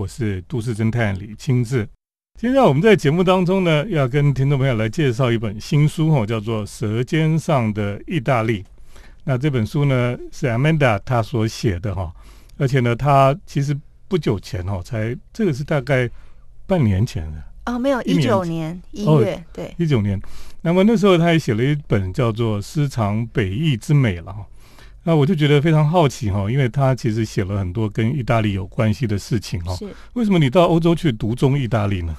我是都市侦探李清志。今天我们在节目当中呢，要跟听众朋友来介绍一本新书哈，叫做《舌尖上的意大利》。那这本书呢是 Amanda 她所写的哈，而且呢，她其实不久前哈才这个是大概半年前的哦，没有一九年一哦月，对，一九年。那么那时候她也写了一本叫做《私藏北意之美》了哈。那我就觉得非常好奇哈，因为他其实写了很多跟意大利有关系的事情哈。是。为什么你到欧洲去读中意大利呢？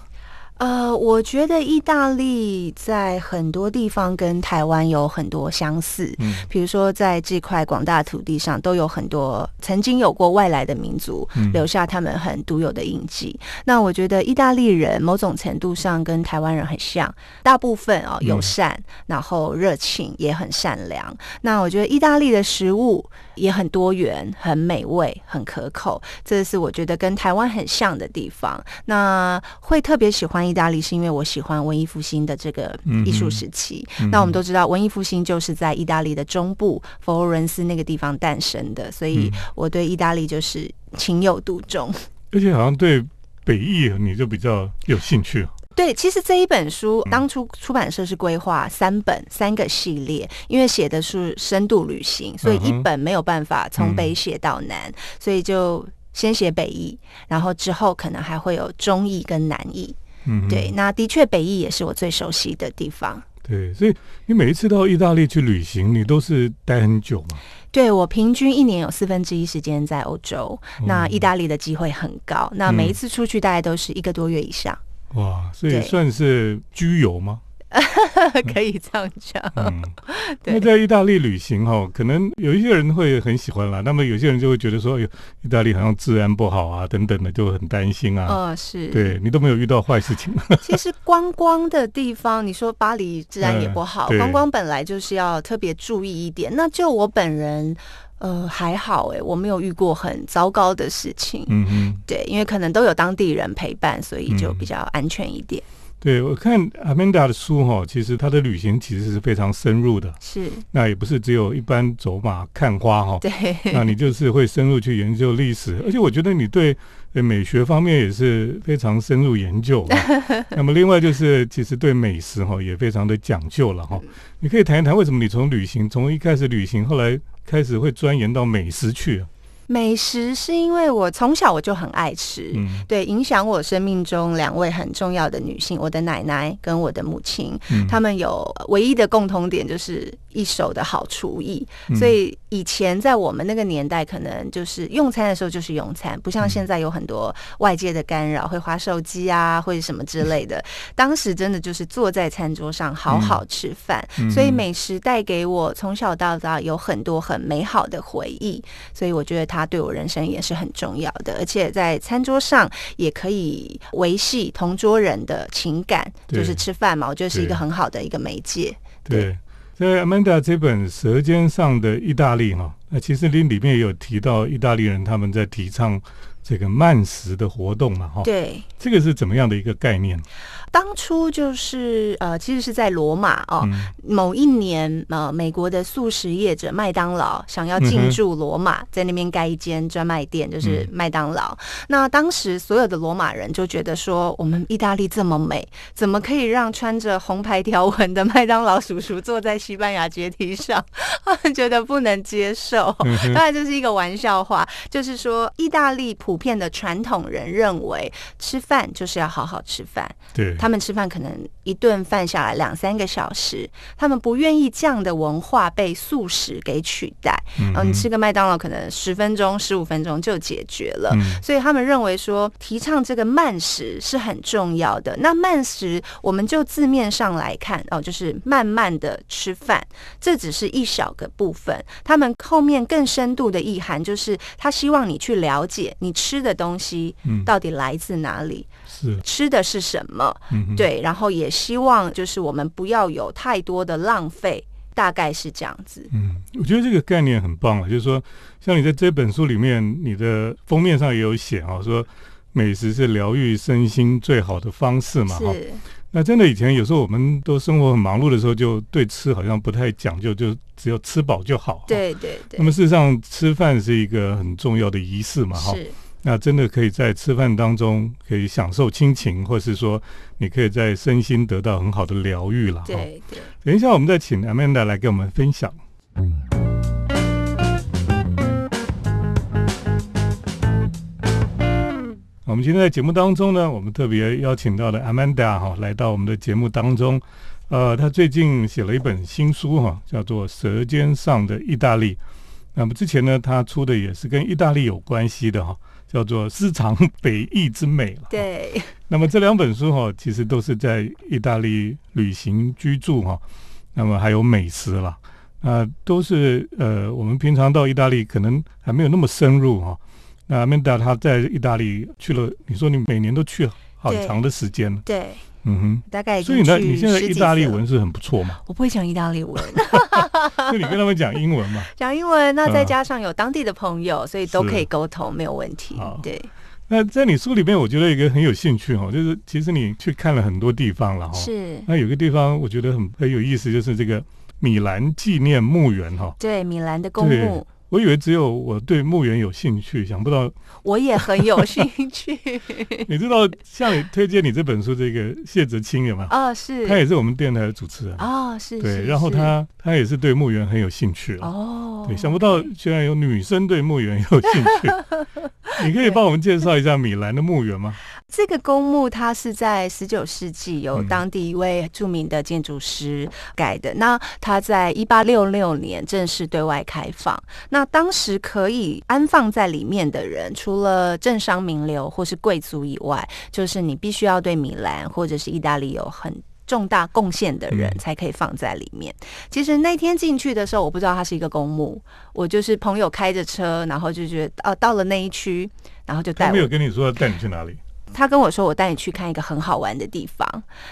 呃，我觉得意大利在很多地方跟台湾有很多相似，嗯比如说在这块广大土地上，都有很多曾经有过外来的民族嗯留下他们很独有的印记。那我觉得意大利人某种程度上跟台湾人很像，大部分哦嗯友善，然后热情，也很善良。那我觉得意大利的食物也很多元、很美味、很可口，这是我觉得跟台湾很像的地方。那会特别喜欢意大利，是因为我喜欢文艺复兴的这个艺术时期。嗯那我们都知道，文艺复兴就是在意大利的中部佛罗伦斯那个地方诞生的，所以嗯我对意大利就是情有独钟。而且好像对北艺你就比较有兴趣。对，其实这一本书嗯当初出版社是规划三本三个系列，因为写的是深度旅行，所以一本没有办法从北写到南，所以就先写北艺，然后之后可能还会有中艺跟南译。嗯，对，那的确北翼也是我最熟悉的地方。对，所以你每一次到意大利去旅行，你都是待很久吗？对我平均一年有四分之一时间在欧洲，嗯那意大利的机会很高，那每一次出去大概都是一个多月以上，哇，所以算是居游吗？可以这样讲。嗯，对那在意大利旅行哈，可能有一些人会很喜欢啦，那么有些人就会觉得说，哎呦，意大利好像治安不好啊，等等的，就很担心啊。哦，是，对你都没有遇到坏事情，其实观光的地方，你说巴黎治安也不好，嗯观光本来就是要特别注意一点。那就我本人，呃，还好诶，我没有遇过很糟糕的事情。嗯嗯。对，因为可能都有当地人陪伴，所以就嗯比较安全一点。对我看 Amanda 的书哈，其实她的旅行其实是非常深入的，是，那也不是只有一般走马看花哈，对，那你就是会深入去研究历史，而且我觉得你对呃美学方面也是非常深入研究。那么另外就是其实对美食哈也非常的讲究了哈。你可以谈一谈为什么你从旅行从一开始旅行，后来开始会钻研到美食去啊？美食是因为我从小我就很爱吃。嗯对，影响我生命中两位很重要的女性，我的奶奶跟我的母亲，嗯她们有唯一的共同点就是一手的好厨艺。嗯所以以前在我们那个年代，可能就是用餐的时候就是用餐，不嗯像现在有很多外界的干扰，会划手机啊，或者什么之类的。当时真的就是坐在餐桌上好好吃饭，嗯所以美食带给我从小到大有很多很美好的回忆。所以我觉得它对我人生也是很重要的，而且在餐桌上也可以维系同桌人的情感，就是吃饭嘛，我觉得是一个很好的一个媒介。对，在 Amanda 这本《舌尖上的意大利》哈，那其实里里面也有提到意大利人他们在提倡这个慢食的活动嘛哈。对，这个是怎么样的一个概念？当初就是呃，其实是在罗马哦，嗯某一年呃，美国的素食业者麦当劳想要进驻罗马，在那边盖一间专卖店，就是麦当劳。那当时所有的罗马人就觉得说，我们意大利这么美，怎么可以让穿着红牌条纹的麦当劳叔叔坐在西班牙阶梯上？他们觉得不能接受。当然这是一个玩笑话，就是说意大利普遍的传统人认为，吃饭就是要好好吃饭。对，他们吃饭可能一顿饭下来两三个小时，他们不愿意这样的文化被素食给取代。嗯嗯，你吃个麦当劳可能十分钟、十五分钟就解决了。嗯所以他们认为说，提倡这个慢食是很重要的。那慢食，我们就字面上来看哦，就是慢慢的吃饭，这只是一小个部分。他们后面更深度的意涵，就是他希望你去了解你吃的东西嗯到底来自哪里，是，吃的是什么。嗯，对，然后也希望就是我们不要有太多的浪费，大概是这样子。嗯，我觉得这个概念很棒啊，就是说，像你在这本书里面，你的封面上也有写啊，说美食是疗愈身心最好的方式嘛，哈。是，那真的以前有时候我们都生活很忙碌的时候，就对吃好像不太讲究，就只要吃饱就好。对对对那，么事实上，吃饭是一个很重要的仪式嘛，哈。是那真的可以在吃饭当中可以享受亲情，或是说你可以在身心得到很好的疗愈了。对对。等一下，我们再请 Amanda 来给我们分享。我们今天在节目当中呢，我们特别邀请到了 Amanda 哈来到我们的节目当中。呃，他最近写了一本新书哈，叫做《舌尖上的意大利》。那么之前呢，他出的也是跟意大利有关系的哈，叫做《私藏北翼之美》了。对。那么这两本书哈，其实都是在意大利旅行居住哈，那么还有美食了，啊，都是呃，我们平常到意大利可能还没有那么深入哈。那 Amanda 他在意大利去了，你说你每年都去好长的时间了。对。嗯哼，大概所以呢，你现在意大利文是很不错嘛？我不会讲意大利文，就你跟他们讲英文嘛？讲英文，那再加上有当地的朋友，所以都可以沟通，没有问题。对。那在你书里面，我觉得一个很有兴趣哈，就是其实你去看了很多地方了哈。是。那有个地方我觉得很很有意思，就是这个米兰纪念墓园哈。对，米兰的公墓。我以为只有我对墓园有兴趣，想不到 我也很有兴趣。你知道，向你推荐你这本书这个谢哲清有吗？啊，是，他也是我们电台的主持人啊，是，对，然后他他也是对墓园很有兴趣哦，对，想不到居然有女生对墓园有兴趣。你可以帮我们介绍一下米兰的墓园吗？这个公墓它是在十九世纪由当地一位著名的建筑师盖的。那它在一八六六年正式对外开放。那当时可以安放在里面的人，除了政商名流或是贵族以外，就是你必须要对米兰或者是意大利有很重大贡献的人才可以放在里面。其实那天进去的时候，我不知道它是一个公墓，我就是朋友开着车，然后就觉得哦，到了那一区，然后就带。他没有跟你说带你去哪里？他跟我说：“我带你去看一个很好玩的地方。”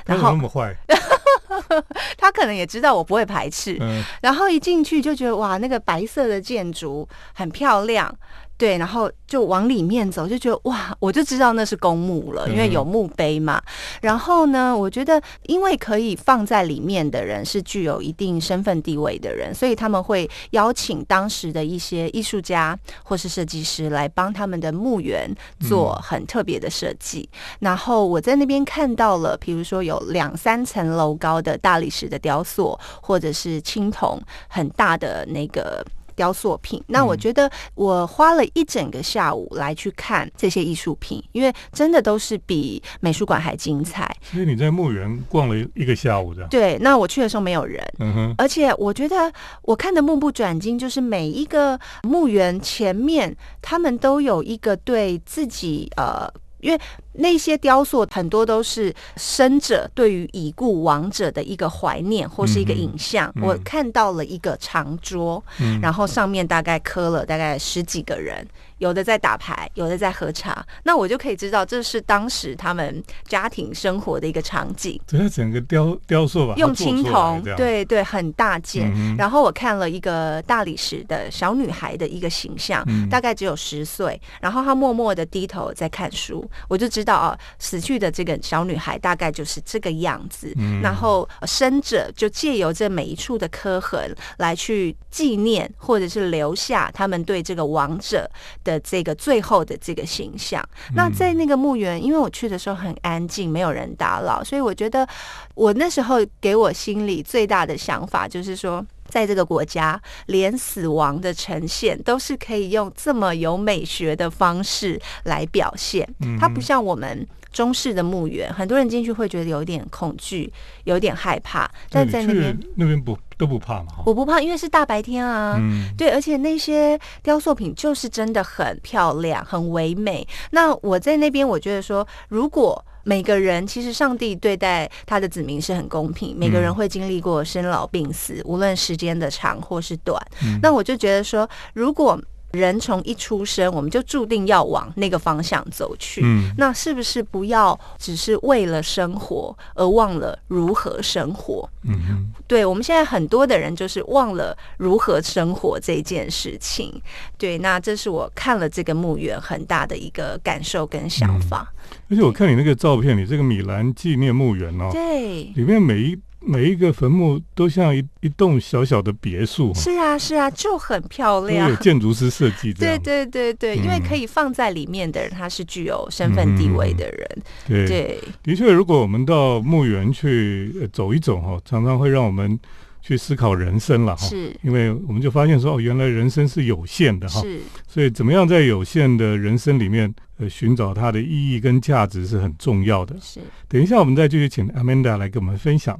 然后那么坏，他可能也知道我不会排斥。然后一进去就觉得哇，那个白色的建筑很漂亮。对，然后就往里面走，就觉得哇，我就知道那是公墓了，因为有墓碑嘛。然后呢，我觉得因为可以放在里面的人是具有一定身份地位的人，所以他们会邀请当时的一些艺术家或是设计师来帮他们的墓园做很特别的设计。然后我在那边看到了，比如说有两三层楼高的大理石的雕塑，或者是青铜很大的那个。雕塑品，那我觉得我花了一整个下午来去看这些艺术品，因为真的都是比美术馆还精彩。所以你在墓园逛了一个下午，这样对？那我去的时候没有人，嗯哼。而且我觉得我看的目不转睛，就是每一个墓园前面，他们都有一个对自己呃。因为那些雕塑很多都是生者对于已故亡者的一个怀念或是一个影像。我看到了一个长桌，然后上面大概刻了大概十几个人。有的在打牌，有的在喝茶，那我就可以知道这是当时他们家庭生活的一个场景。对整个雕雕塑吧？用青铜，对对，很大件。然后我看了一个大理石的小女孩的一个形象，大概只有十岁，然后她默默的低头在看书，我就知道哦，死去的这个小女孩大概就是这个样子。然后生者就借由这每一处的刻痕来去纪念，或者是留下他们对这个亡者。的这个最后的这个形象，那在那个墓园，因为我去的时候很安静，没有人打扰，所以我觉得我那时候给我心里最大的想法就是说，在这个国家，连死亡的呈现都是可以用这么有美学的方式来表现，它不像我们。中式的墓园，很多人进去会觉得有点恐惧，有点害怕。但在那边，那边不都不怕吗？我不怕，因为是大白天啊。嗯，对，而且那些雕塑品就是真的很漂亮，很唯美。那我在那边，我觉得说，如果每个人其实上帝对待他的子民是很公平，每个人会经历过生老病死，无论时间的长或是短。那我就觉得说，如果人从一出生，我们就注定要往那个方向走去。嗯，那是不是不要只是为了生活而忘了如何生活？嗯对，我们现在很多的人就是忘了如何生活这件事情。对，那这是我看了这个墓园很大的一个感受跟想法。而且我看你那个照片，你这个米兰纪念墓园哦，对，里面每一每一个坟墓都像一一栋小小的别墅，是啊是啊，就很漂亮有。建筑师设计的对。对对对，因为嗯可以放在里面的人，他是具有身份地位的人。对对，的确，如果我们到墓园去、呃走一走哈，常常会让我们去思考人生了哈。是因为我们就发现说，哦，原来人生是有限的哈，是，所以怎么样在有限的人生里面，呃，寻找它的意义跟价值是很重要的。是。等一下，我们再继续请 Amanda 来给我们分享。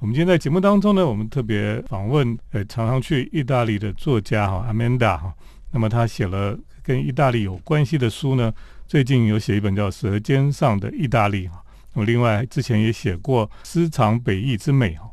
我们今天在节目当中呢，我们特别访问呃常常去意大利的作家哈 Amanda 哈，那么他写了跟意大利有关系的书呢，最近有写一本叫《舌尖上的意大利》哈，那么另外之前也写过《私藏北意之美》哈。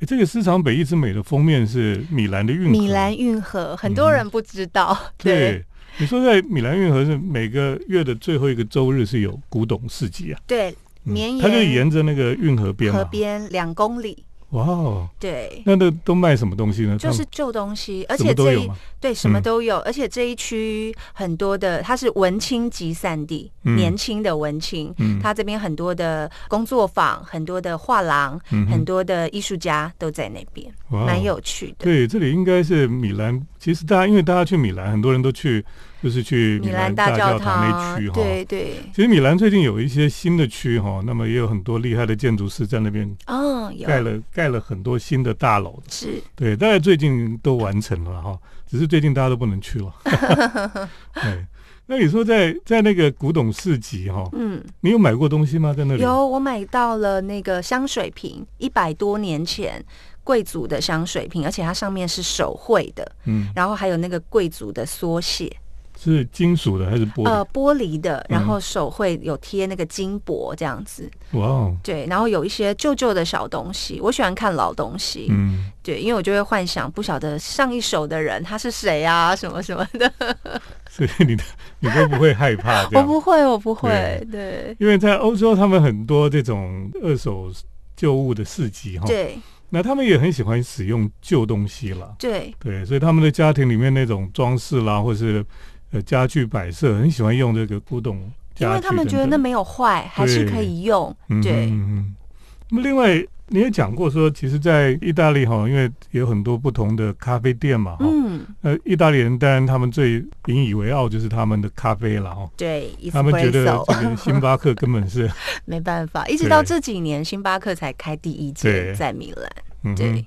诶这个《私藏北意之美》的封面是米兰的运河，米兰运河，很多人不知道。对，对，你说在米兰运河是每个月的最后一个周日是有古董市集啊，对，嗯绵它就沿着那个运河边河，边两公里。哇哦，对，那那都卖什么东西呢？就是旧东西，而且这一对什么嗯都有，而且这一区很多的，它是文青集散地，嗯年轻的文青，嗯它这边很多的工作坊，很多的画廊，嗯很多的艺术家都在那边，蛮有趣的。对，这里应该是米兰。其实大家因为大家去米兰，很多人都去，就是去米兰兰大教堂那区哈。对对，其实米兰最近有一些新的区哈，那么也有很多厉害的建筑师在那边哦，有盖了盖了很多新的大楼。是对，大概最近都完成了哈，只是最近大家都不能去了。对，那你说在在那个古董市集哈，嗯，你有买过东西吗？在那里？有我买到了那个香水瓶，一百多年前贵族的香水瓶，而且它上面是手绘的，嗯，然后还有那个贵族的缩写，是金属的还是玻璃？呃，玻璃的，然嗯后手会有贴那个金箔这样子，哇哦，对，然后有一些旧旧的小东西，我喜欢看老东西，嗯，对，因为我就会幻想不晓得上一手的人他是谁啊，什么什么的，所以你的你都不会害怕 我？不会，我不会，对。因为在欧洲，他们很多这种二手旧物的市集哈，对。那他们也很喜欢使用旧东西了。对。对，所以他们的家庭里面那种装饰啦，或是呃家具摆设，很喜欢用这个古董因为他们觉得那没有坏，还是可以用，嗯对嗯嗯。那么另外你也讲过说，其实，在意大利哈，因为有很多不同的咖啡店嘛哈，嗯，呃，意大利人当然他们最引以为傲就是他们的咖啡了哈。对他们觉得这个星巴克根本是，没办法，一直到这几年，星巴克才开第一对间在米兰。对，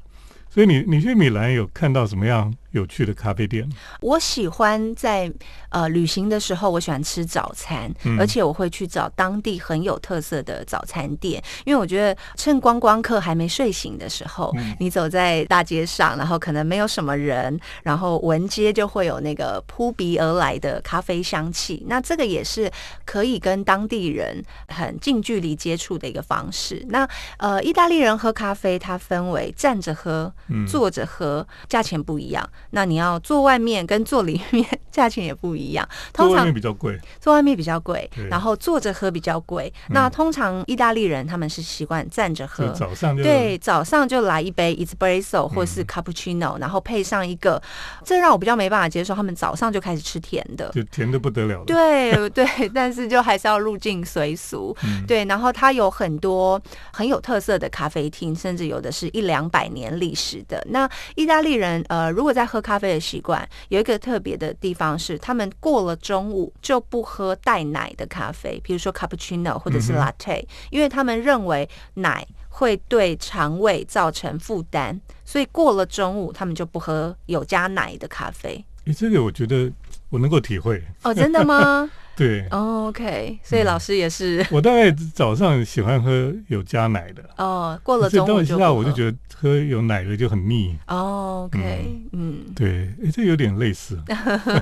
所以你你去米兰有看到什么样有趣的咖啡店？我喜欢在呃旅行的时候，我喜欢吃早餐，嗯而且我会去找当地很有特色的早餐店，因为我觉得趁观光客还没睡醒的时候，嗯你走在大街上，然后可能没有什么人，然后闻街就会有那个扑鼻而来的咖啡香气，那这个也是可以跟当地人很近距离接触的一个方式。那呃，意大利人喝咖啡，它分为站着喝、嗯坐着喝，价钱不一样。那你要坐外面跟坐里面，价钱也不一样。通常比较贵，坐外面比较贵，然后坐着喝比较贵。嗯那通常意大利人他们是习惯站着喝。早上就对，早上就来一杯 espresso 或是嗯 cappuccino，、然后配上一个，这让我比较没办法接受，他们早上就开始吃甜的。就甜的不得了了。对对，但是就还是要入境随俗。嗯，对，然后它有很多很有特色的咖啡厅，甚至有的是一两百年历史的。那意大利人呃，如果在喝咖啡的习惯，有一个特别的地方是，他们过了中午就不喝带奶的咖啡，比如说 cappuccino 或者是 latte，、因为他们认为奶会对肠胃造成负担，所以过了中午他们就不喝有加奶的咖啡。诶，这个我觉得我能够体会。哦，真的吗、对，哦、？OK，所以老师也是、我大概早上喜欢喝有加奶的，哦，过了中午就下午我就得。觉得喝有奶的就很腻。哦，OK，嗯，对，诶，这有点类似。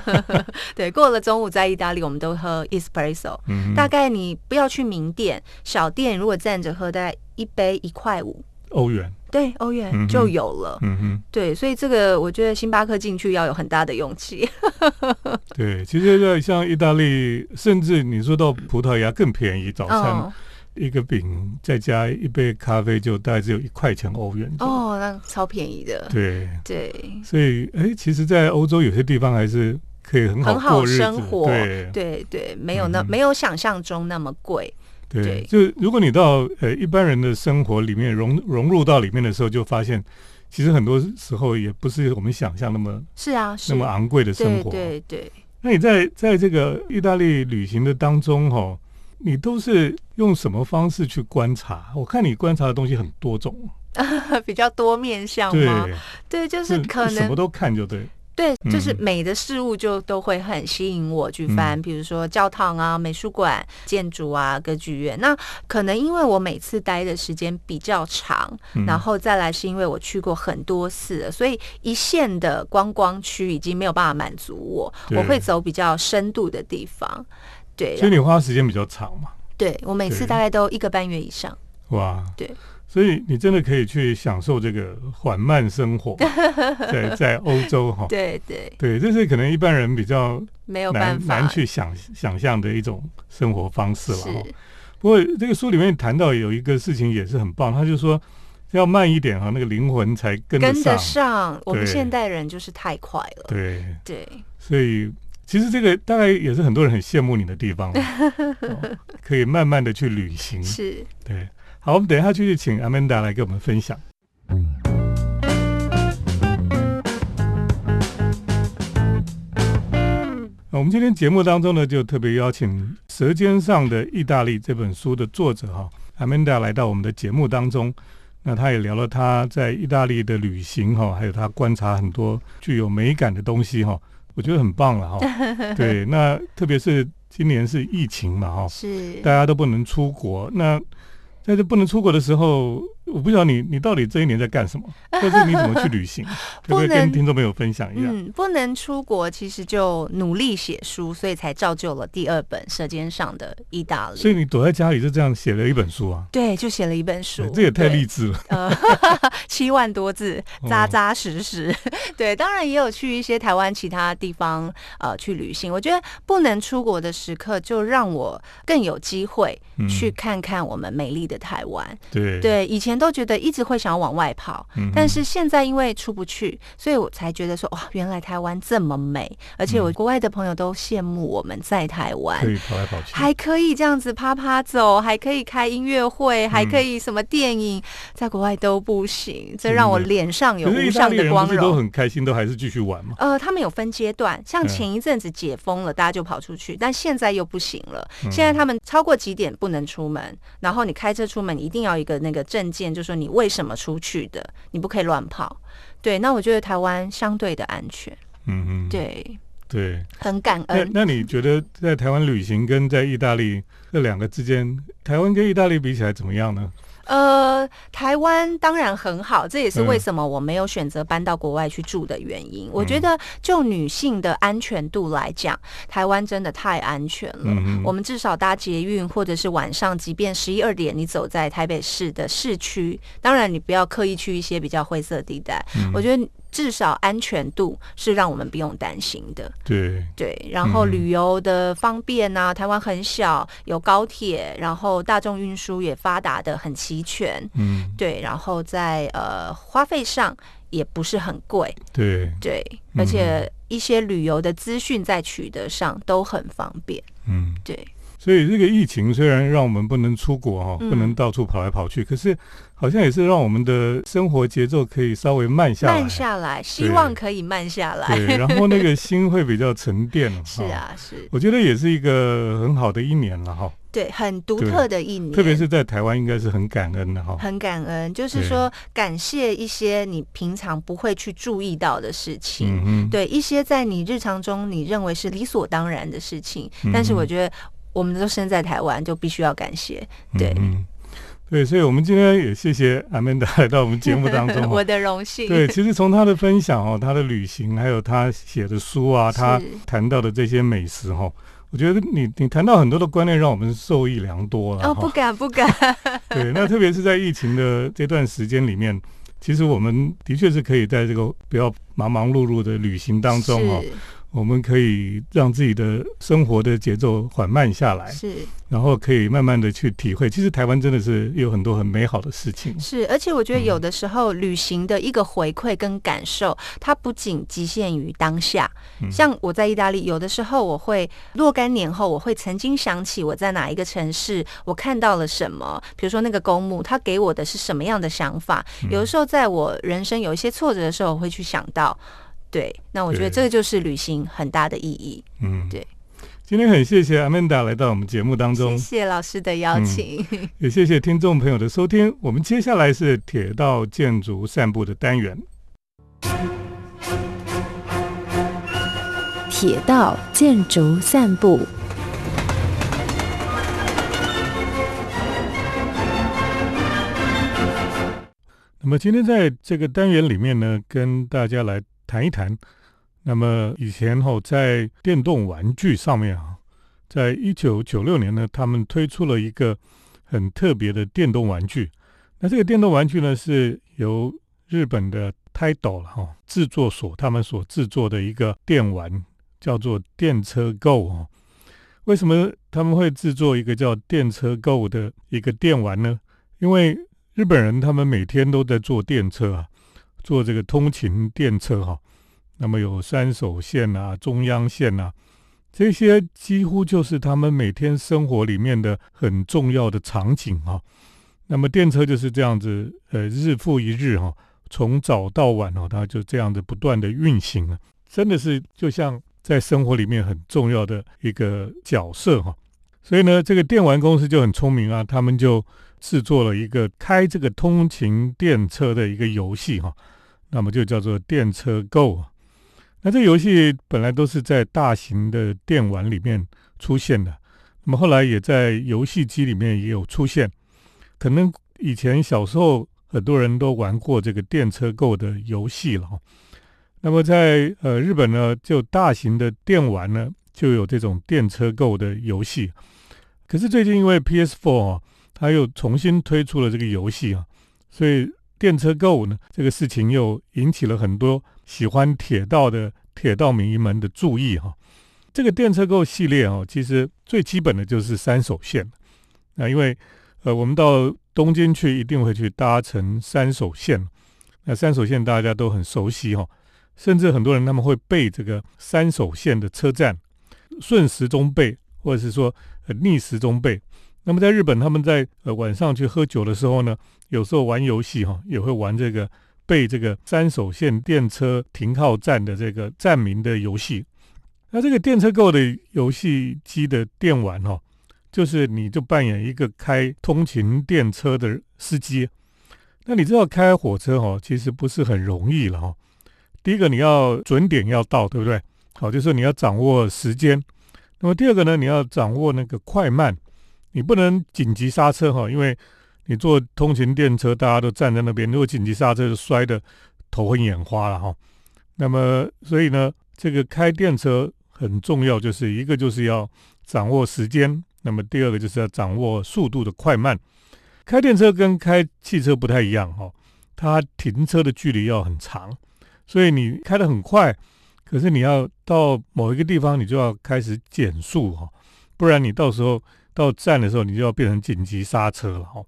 对，过了中午在意大利，我们都喝 espresso。嗯，大概你不要去名店，小店如果站着喝，大概一杯一块五，欧元。对，欧元就有了。嗯哼，对，所以这个我觉得星巴克进去要有很大的勇气。对，其实在像意大利，甚至你说到葡萄牙更便宜，早餐哦一个饼再加一杯咖啡就大概只有一块钱欧元。哦，哦，那超便宜的。对，对，所以哎，其实，在欧洲有些地方还是可以很好很好生活对对对，没有那、嗯没有想象中那么贵。对，对就如果你到呃一般人的生活里面融融入到里面的时候，就发现其实很多时候也不是我们想象那么是啊，是那么昂贵的生对活。对对，那你在在这个意大利旅行的当中，哈，你都是用什么方式去观察？我看你观察的东西很多种，比较多面向对？，对，就是可能什么都看就对。对，就是嗯美的事物就都会很吸引我去翻，嗯比如说教堂啊、美术馆、建筑啊、歌剧院。那可能因为我每次待的时间比较长，嗯。然后再来是因为我去过很多次了，所以一线的观光区已经没有办法满足我，我会走比较深度的地方。对，所以你花时间比较长嘛，对我每次大概都一个半月以上。哇，对，所以你真的可以去享受这个缓慢生活，在在欧洲哈。对对，对，这是可能一般人比较没有办法。难难去想想象的一种生活方式了哈。不过这个书里面谈到有一个事情也是很棒，他就说要慢一点哈，那个灵魂才跟得跟得上，我们现代人就是太快了。对，对，所以其实这个大概也是很多人很羡慕你的地方，哦 可以慢慢的去旅行。是。对，好，我们等一下继续请 Amanda 来给我们分享。那我们今天节目当中呢，就特别邀请《舌尖上的意大利》这本书的作者哈 Amanda 来到我们的节目当中。那他也聊了他在意大利的旅行哈，还有他观察很多具有美感的东西哈，我觉得很棒了哈。对，那特别是今年是疫情嘛哈，是大家都不能出国。那在这不能出国的时候，我不知道你你到底这一年在干什么，或是你怎么去旅行，可不可以跟听众朋友分享一下？嗯，不能出国，其实就努力写书，所以才造就了第二本《舌尖上的意大利》。所以你躲在家里就这样写了一本书啊？对，就写了一本书，这也太励志了。呃，七万多字，哦扎扎实实。对，当然也有去一些台湾其他地方呃去旅行。我觉得不能出国的时刻，就让我更有机会嗯去看看我们美丽的台湾。对对，以前都觉得一直会想要往外跑，嗯但是现在因为出不去，所以我才觉得说哇，原来台湾这么美，而且我国外的朋友都羡慕我们在台湾。可以跑来跑去，还可以这样子啪啪走，还可以开音乐会，还嗯可以什么电影，在国外都不行，这让我脸上有无上的光荣。很开心，都还是继续玩嘛？呃，他们有分阶段，像嗯前一阵子解封了，大家就跑出去，但现在又不行了。嗯现在他们超过几点不能出门，然后你开车出门一定要一个那个证件，就说你为什么出去的，你不可以乱跑。对，那我觉得台湾相对的安全，嗯嗯，对，对。很感那恩。那你觉得在台湾旅行跟在意大利这两个之间，台湾跟意大利比起来怎么样呢？呃，台湾当然很好，这也是为嗯什么我没有选择搬到国外去住的原因。我觉得就女性的安全度来讲，台湾真的太安全了。嗯我们至少搭捷运，或者是晚上，即便十一二点，你走在台北市的市区，当然你不要刻意去一些比较灰色地带。嗯我觉得至少安全度是让我们不用担心的。对，对，然后嗯旅游的方便啊，台湾很小，有高铁，然后大众运输也发达的很齐全，嗯，对，然后在呃花费上也不是很贵，对，对，嗯。而且一些旅游的资讯在取得上都很方便，嗯。对，所以这个疫情虽然让我们不能出国哈，嗯不能到处跑来跑去，可是好像也是让我们的生活节奏可以稍微慢下来。慢下来，希望可以慢下来，对，然后那个心会比较沉淀。是，啊，是，我觉得也是一个很好的一年了哈，对，很独特的一年，特别是在台湾应该是很感恩的哈。很感恩，就是说感谢一些你平常不会去注意到的事情。嗯，对一些在你日常中你认为是理所当然的事情，嗯但是我觉得我们都身在台湾，就必须要感谢。对，嗯，对，所以我们今天也谢谢 Amanda 来到我们节目当中。我。的荣幸。对，其实从他的分享哦，他的旅行，还有他写的书啊，他谈到的这些美食哈，我觉得你你谈到很多的观念，让我们受益良多了哦，不敢 不敢，对，那特别是在疫情的这段时间里面，其实我们的确是可以在这个不要忙忙碌碌的旅行当中哈，是我们可以让自己的生活的节奏缓慢下来，是，然后可以慢慢的去体会。其实台湾真的是有很多很美好的事情。是，而且我觉得有的时候旅行的一个回馈跟感受，它不仅局限于当下。像我在意大利，有的时候我会若干年后，我会曾经想起我在哪一个城市，我看到了什么，比如说那个公墓，它给我的是什么样的想法。有的时候在我人生有一些挫折的时候，我会去想到。对，那我觉得这个就是旅行很大的意义。嗯，对。今天很谢谢阿曼达来到我们节目当中，谢谢老师的邀请，也谢谢听众朋友的收听。我们接下来是铁道建筑散步的单元。铁道建筑散步。那么今天在这个单元里面呢，跟大家来。谈一谈，那么以前哈在电动玩具上面啊，在一九九六年呢，他们推出了一个很特别的电动玩具。那这个电动玩具呢，是由日本的 Tidal 哈制作所他们所制作的一个电玩，叫做电车 Go 哦。为什么他们会制作一个叫电车 Go 的一个电玩呢？因为日本人他们每天都在坐电车啊。做这个通勤电车哈，那么有三手线啊、中央线啊，这些几乎就是他们每天生活里面的很重要的场景哈。那么电车就是这样子，呃，日复一日哈，从早到晚哦，它就这样子不断的运行了，真的是就像在生活里面很重要的一个角色哈。所以呢，这个电玩公司就很聪明啊，他们就制作了一个开这个通勤电车的一个游戏哈。那么就叫做电车 Go，那这游戏本来都是在大型的电玩里面出现的，那么后来也在游戏机里面也有出现。可能以前小时候很多人都玩过这个电车 Go 的游戏了。那么在呃日本呢，就大型的电玩呢就有这种电车 Go 的游戏。可是最近因为 PS4 啊，它又重新推出了这个游戏啊，所以。电车 Go 呢，这个事情又引起了很多喜欢铁道的铁道迷们的注意哈。这个电车 Go 系列哦，其实最基本的就是三手线那，因为呃，我们到东京去一定会去搭乘三手线，那三手线大家都很熟悉哈，甚至很多人他们会背这个三手线的车站，顺时钟背，或者是说呃逆时钟背。那么在日本，他们在呃晚上去喝酒的时候呢，有时候玩游戏哈，也会玩这个背这个三手线电车停靠站的这个站名的游戏。那这个电车购的游戏机的电玩哈，就是你就扮演一个开通勤电车的司机。那你知道开火车哈，其实不是很容易了哈。第一个你要准点要到，对不对？好，就是你要掌握时间。那么第二个呢，你要掌握那个快慢。你不能紧急刹车哈，因为你坐通勤电车，大家都站在那边，如果紧急刹车就摔得头昏眼花了哈。那么，所以呢，这个开电车很重要，就是一个就是要掌握时间，那么第二个就是要掌握速度的快慢。开电车跟开汽车不太一样哈，它停车的距离要很长，所以你开得很快，可是你要到某一个地方，你就要开始减速哈，不然你到时候。到站的时候，你就要变成紧急刹车了哈，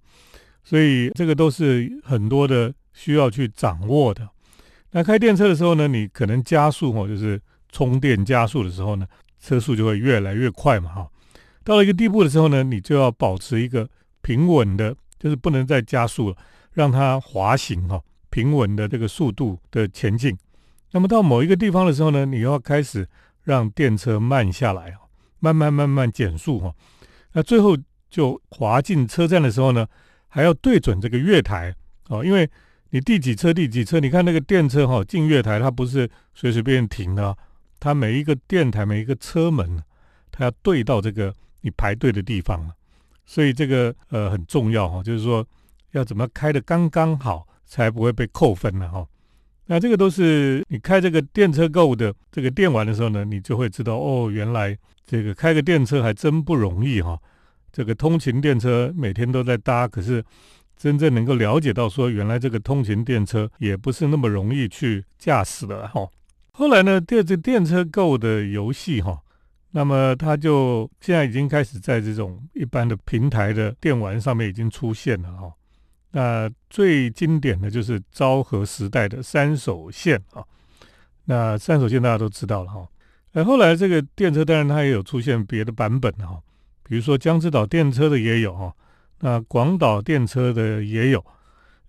所以这个都是很多的需要去掌握的。那开电车的时候呢，你可能加速哈，就是充电加速的时候呢，车速就会越来越快嘛哈。到了一个地步的时候呢，你就要保持一个平稳的，就是不能再加速了，让它滑行哈，平稳的这个速度的前进。那么到某一个地方的时候呢，你要开始让电车慢下来啊，慢慢慢慢减速哈。那最后就滑进车站的时候呢，还要对准这个月台哦，因为你第几车第几车，你看那个电车哈进月台，它不是随随便停的，它每一个电台每一个车门，它要对到这个你排队的地方所以这个呃很重要哈，就是说要怎么开的刚刚好，才不会被扣分了哈。那这个都是你开这个电车购的这个电玩的时候呢，你就会知道哦，原来。这个开个电车还真不容易哈，这个通勤电车每天都在搭，可是真正能够了解到说，原来这个通勤电车也不是那么容易去驾驶的哈。后来呢，电这电车购的游戏哈，那么它就现在已经开始在这种一般的平台的电玩上面已经出现了哈。那最经典的就是昭和时代的三手线啊。那三手线大家都知道了哈。呃，后来这个电车当然它也有出现别的版本哈，比如说江之岛电车的也有哈，那广岛电车的也有。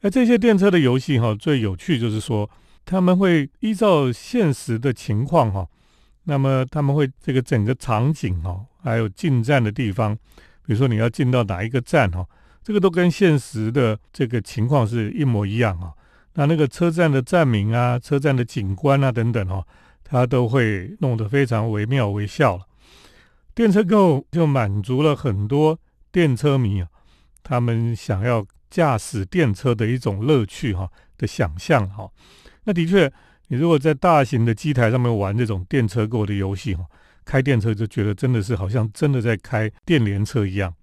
那这些电车的游戏哈，最有趣就是说。他们会依照现实的情况哈，那么他们会这个整个场景哈，还有进站的地方，比如说你要进到哪一个站哈，这个都跟现实的这个情况是一模一样啊。那那个车站的站名啊、车站的景观啊等等哈，它都会弄得非常惟妙惟肖了。电车购就满足了很多电车迷啊，他们想要驾驶电车的一种乐趣哈的想象哈。那的确，你如果在大型的机台上面玩这种电车购的游戏哈，开电车就觉得真的是好像真的在开电联车一样。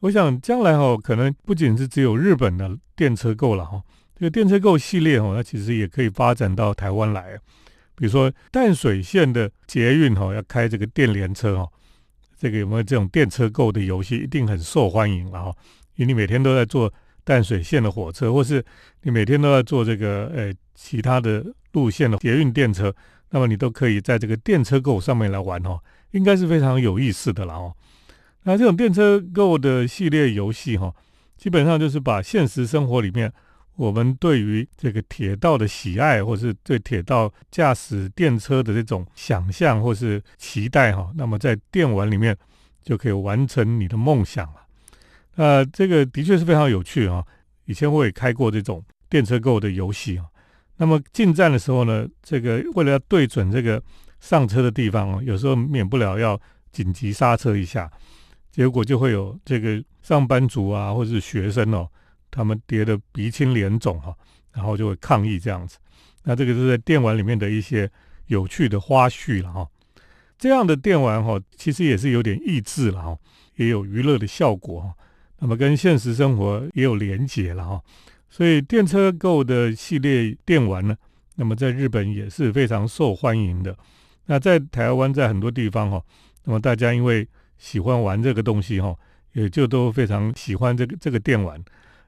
我想将来哈，可能不仅是只有日本的电车购了哈，这个电车购系列哈，它其实也可以发展到台湾来。比如说淡水线的捷运哈，要开这个电联车哈，这个有没有这种电车购的游戏，一定很受欢迎了哈，因为你每天都在坐淡水线的火车，或是你每天都在坐这个呃。其他的路线的捷运电车，那么你都可以在这个电车购上面来玩哦，应该是非常有意思的了哦。那这种电车购的系列游戏哈，基本上就是把现实生活里面我们对于这个铁道的喜爱，或是对铁道驾驶电车的这种想象或是期待哈，那么在电玩里面就可以完成你的梦想了。呃，这个的确是非常有趣啊。以前我也开过这种电车购物的游戏啊。那么进站的时候呢，这个为了要对准这个上车的地方哦，有时候免不了要紧急刹车一下，结果就会有这个上班族啊，或者是学生哦，他们跌得鼻青脸肿哈，然后就会抗议这样子。那这个是在电玩里面的一些有趣的花絮了哈。这样的电玩哈，其实也是有点益智了哈，也有娱乐的效果哈。那么跟现实生活也有连结了哈。所以电车购的系列电玩呢，那么在日本也是非常受欢迎的。那在台湾，在很多地方哈，那么大家因为喜欢玩这个东西哈，也就都非常喜欢这个这个电玩。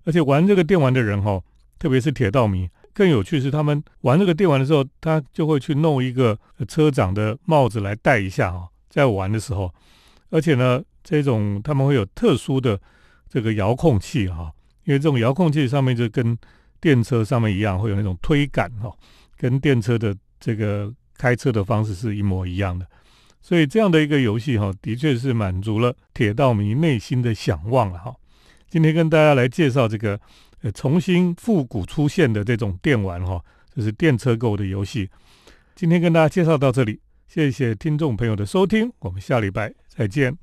而且玩这个电玩的人哈，特别是铁道迷，更有趣是他们玩这个电玩的时候，他就会去弄一个车长的帽子来戴一下哈，在玩的时候。而且呢，这种他们会有特殊的这个遥控器哈。因为这种遥控器上面就跟电车上面一样，会有那种推杆哈，跟电车的这个开车的方式是一模一样的。所以这样的一个游戏哈，的确是满足了铁道迷内心的想望了哈。今天跟大家来介绍这个呃重新复古出现的这种电玩哈，就是电车购的游戏。今天跟大家介绍到这里，谢谢听众朋友的收听，我们下礼拜再见。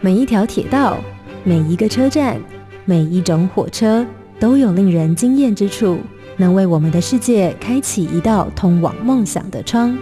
每一条铁道。每一个车站，每一种火车，都有令人惊艳之处，能为我们的世界开启一道通往梦想的窗。